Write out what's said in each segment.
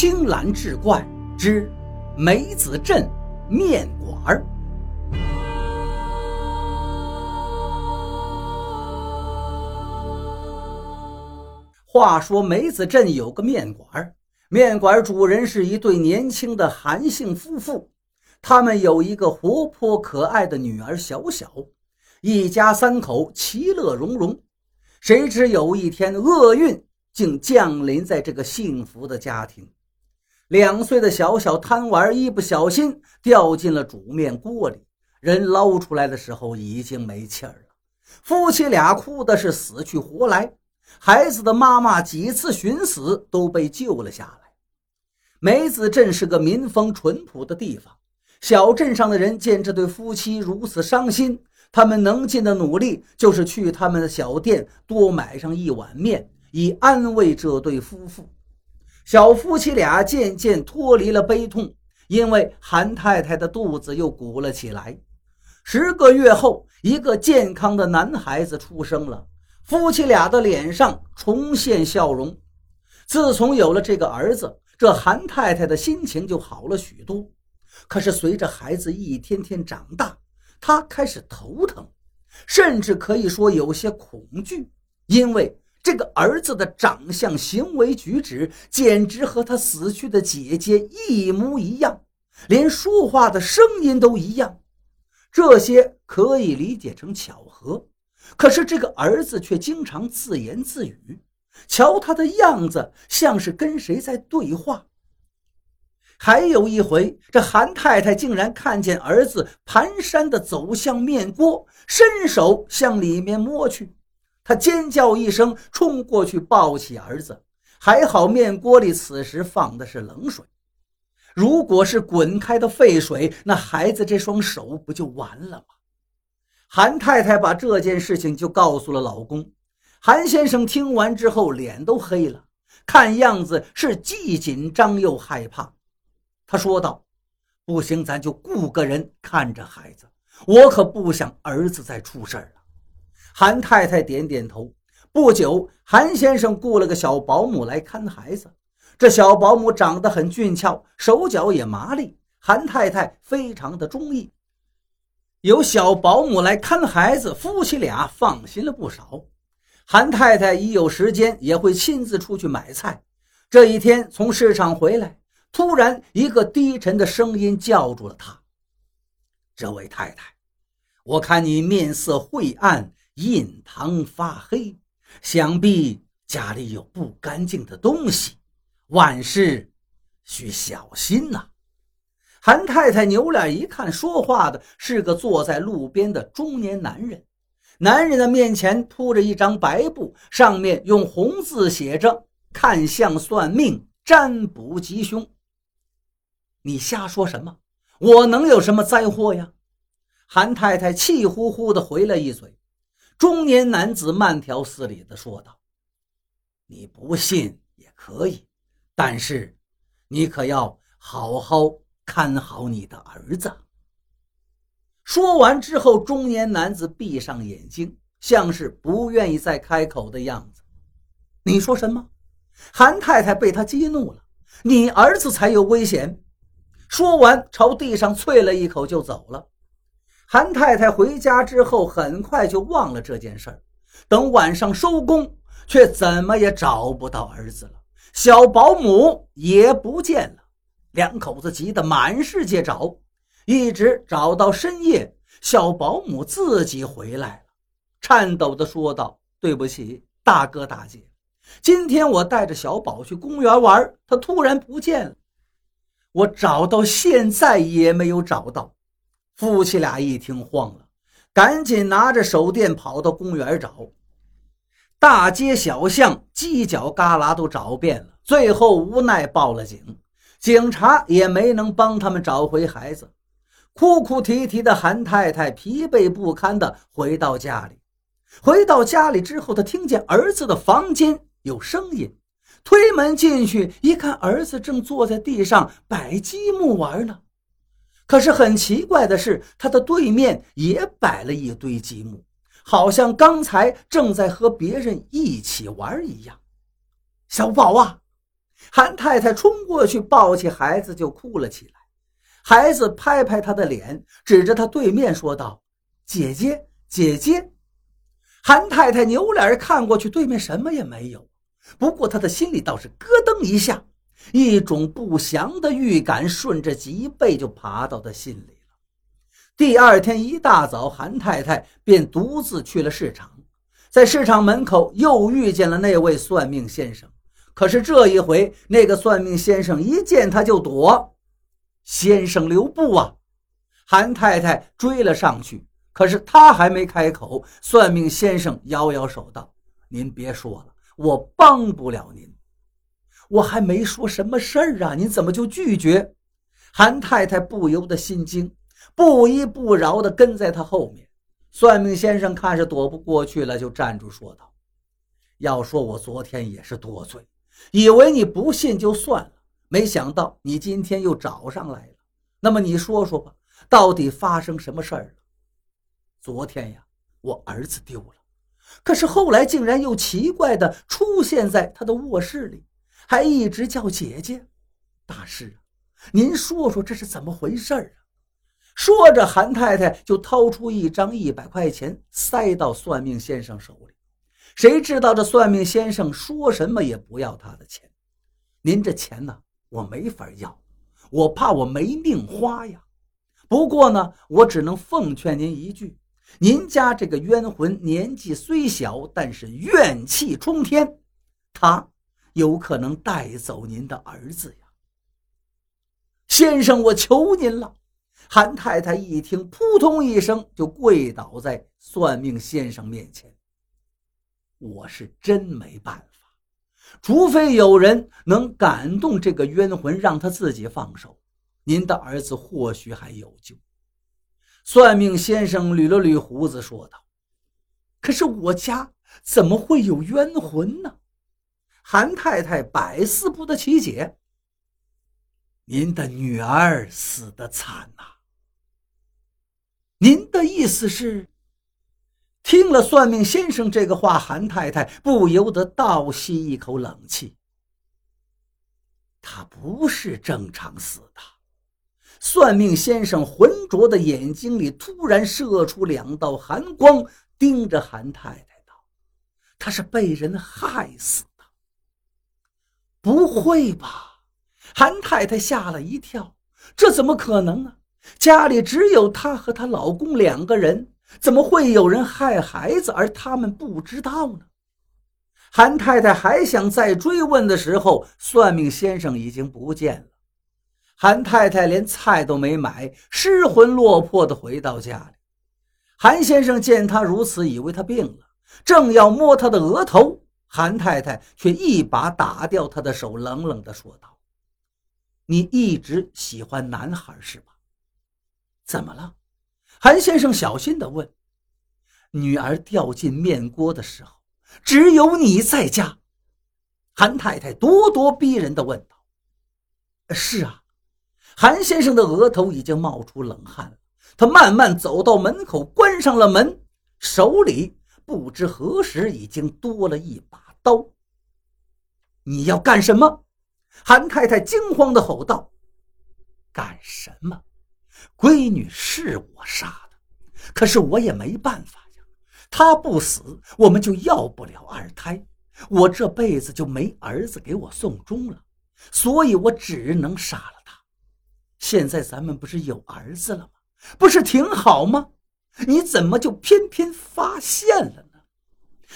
青蓝志怪之梅子镇面馆儿。话说梅子镇有个面馆儿，面馆主人是一对年轻的韩姓夫妇，他们有一个活泼可爱的女儿小小，一家三口其乐融融。谁知有一天，厄运竟降临在这个幸福的家庭。两岁的小小贪玩，一不小心掉进了煮面锅里，人捞出来的时候已经没气儿了。夫妻俩哭的是死去活来。孩子的妈妈几次寻死都被救了下来。梅子镇是个民风淳朴的地方，小镇上的人见这对夫妻如此伤心，他们能尽的努力就是去他们的小店多买上一碗面，以安慰这对夫妇。小夫妻俩渐渐脱离了悲痛，因为韩太太的肚子又鼓了起来。十个月后，一个健康的男孩子出生了。夫妻俩的脸上重现笑容。自从有了这个儿子，这韩太太的心情就好了许多。可是随着孩子一天天长大，她开始头疼，甚至可以说有些恐惧，因为这个儿子的长相、行为举止简直和他死去的姐姐一模一样，连说话的声音都一样。这些可以理解成巧合。可是这个儿子却经常自言自语，瞧他的样子，像是跟谁在对话。还有一回，这韩太太竟然看见儿子蹒跚地走向面锅，伸手向里面摸去。他尖叫一声，冲过去抱起儿子。还好面锅里此时放的是冷水，如果是滚开的沸水，那孩子这双手不就完了吗？韩太太把这件事情就告诉了老公，韩先生听完之后脸都黑了，看样子是既紧张又害怕。他说道：“不行，咱就雇个人看着孩子，我可不想儿子再出事儿了。”韩太太点点头。不久，韩先生雇了个小保姆来看孩子。这小保姆长得很俊俏，手脚也麻利，韩太太非常的中意。有小保姆来看孩子，夫妻俩放心了不少。韩太太一有时间也会亲自出去买菜。这一天从市场回来，突然一个低沉的声音叫住了她：“这位太太，我看你面色晦暗，印堂发黑，想必家里有不干净的东西，万事需小心呐。”韩太太扭脸一看，说话的是个坐在路边的中年男人。男人的面前铺着一张白布，上面用红字写着“看相算命，占卜吉凶”。你瞎说什么？我能有什么灾祸呀？韩太太气呼呼地回了一嘴。中年男子慢条斯理地说道：“你不信也可以，但是你可要好好。”看好你的儿子。说完之后，中年男子闭上眼睛，像是不愿意再开口的样子。你说什么？韩太太被他激怒了。你儿子才有危险。说完，朝地上啐了一口就走了。韩太太回家之后，很快就忘了这件事儿。等晚上收工，却怎么也找不到儿子了，小保姆也不见了。两口子急得满世界找，一直找到深夜，小保姆自己回来了，颤抖地说道：“对不起，大哥大姐，今天我带着小宝去公园玩，他突然不见了，我找到现在也没有找到。”夫妻俩一听慌了，赶紧拿着手电跑到公园找，大街小巷、犄角旮旯都找遍了，最后无奈报了警。警察也没能帮他们找回孩子，哭哭啼啼的韩太太疲惫不堪地回到家里。回到家里之后，她听见儿子的房间有声音，推门进去一看，儿子正坐在地上摆积木玩呢。可是很奇怪的是，他的对面也摆了一堆积木，好像刚才正在和别人一起玩一样。小宝啊！韩太太冲过去抱起孩子就哭了起来。孩子拍拍他的脸，指着他对面说道：“姐姐，姐姐。”韩太太扭脸看过去，对面什么也没有。不过他的心里倒是咯噔一下，一种不祥的预感顺着脊背就爬到他心里了。第二天一大早，韩太太便独自去了市场，在市场门口又遇见了那位算命先生。可是这一回，那个算命先生一见他就躲。先生留步啊！韩太太追了上去，可是他还没开口，算命先生摇摇手道：“您别说了，我帮不了您。我还没说什么事儿啊，您怎么就拒绝？”韩太太不由得心惊，不依不饶地跟在他后面。算命先生看是躲不过去了，就站住说道：“要说我昨天也是多嘴。”以为你不信就算了，没想到你今天又找上来了。那么你说说吧，到底发生什么事儿了？昨天呀，我儿子丢了，可是后来竟然又奇怪的出现在他的卧室里，还一直叫姐姐。大师，您说说这是怎么回事啊？说着，韩太太就掏出一张一百块钱，塞到算命先生手里。谁知道这算命先生说什么也不要他的钱，您这钱呢，我没法要，我怕我没命花呀。不过呢，我只能奉劝您一句：您家这个冤魂年纪虽小，但是怨气冲天，他有可能带走您的儿子呀。先生，我求您了！韩太太一听，扑通一声就跪倒在算命先生面前。我是真没办法，除非有人能感动这个冤魂，让他自己放手，您的儿子或许还有救。算命先生捋了捋胡子，说道：“可是我家怎么会有冤魂呢？”韩太太百思不得其解。您的女儿死得惨呐，您的意思是？听了算命先生这个话，韩太太不由得倒吸一口冷气。他不是正常死的。算命先生浑浊的眼睛里突然射出两道寒光，盯着韩太太道：“他是被人害死。”不会吧？韩太太吓了一跳，这怎么可能呢？家里只有她和她老公两个人。怎么会有人害孩子，而他们不知道呢？韩太太还想再追问的时候，算命先生已经不见了。韩太太连菜都没买，失魂落魄地回到家里。韩先生见她如此，以为她病了，正要摸她的额头，韩太太却一把打掉他的手，冷冷地说道：“你一直喜欢男孩是吧？怎么了？”韩先生小心地问：“女儿掉进面锅的时候，只有你在家。”韩太太咄咄逼人地问道：“是啊。”韩先生的额头已经冒出冷汗了。他慢慢走到门口，关上了门，手里不知何时已经多了一把刀。“你要干什么？”韩太太惊慌地吼道。“干什么？”闺女是我杀的，可是我也没办法呀。她不死，我们就要不了二胎，我这辈子就没儿子给我送终了，所以我只能杀了她。现在咱们不是有儿子了吗？不是挺好吗？你怎么就偏偏发现了呢？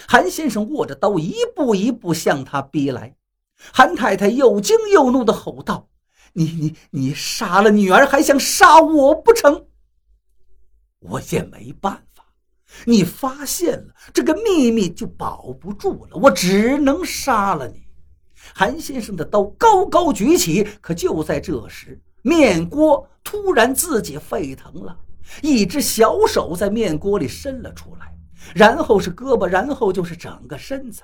韩先生握着刀，一步一步向他逼来。韩太太又惊又怒地吼道。你你你杀了女儿，还想杀我不成？我也没办法，你发现了这个秘密就保不住了，我只能杀了你。韩先生的刀高高举起，可就在这时，面锅突然自己沸腾了，一只小手在面锅里伸了出来，然后是胳膊，然后就是整个身子。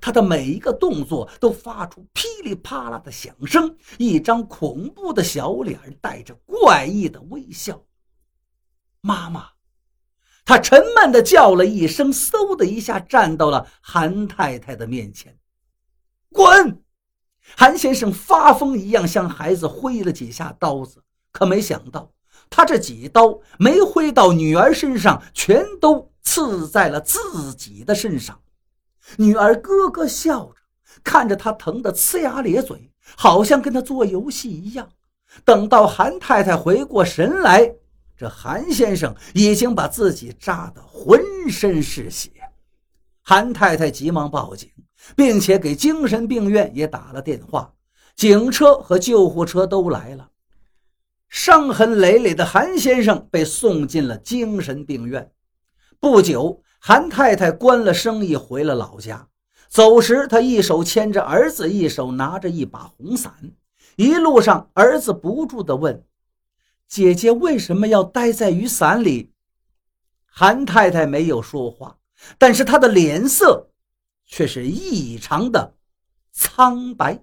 他的每一个动作都发出噼里啪啦的响声，一张恐怖的小脸带着怪异的微笑。妈妈，他沉闷地叫了一声，嗖的一下站到了韩太太的面前。滚！韩先生发疯一样向孩子挥了几下刀子，可没想到，他这几刀没挥到女儿身上，全都刺在了自己的身上。女儿咯咯笑着，看着他疼得呲牙咧嘴，好像跟他做游戏一样。等到韩太太回过神来，这韩先生已经把自己扎得浑身是血。韩太太急忙报警，并且给精神病院也打了电话，警车和救护车都来了。伤痕累累的韩先生被送进了精神病院。不久，韩太太关了生意，回了老家。走时，她一手牵着儿子，一手拿着一把红伞。一路上，儿子不住地问：“姐姐为什么要待在雨伞里？”韩太太没有说话，但是她的脸色却是异常的苍白。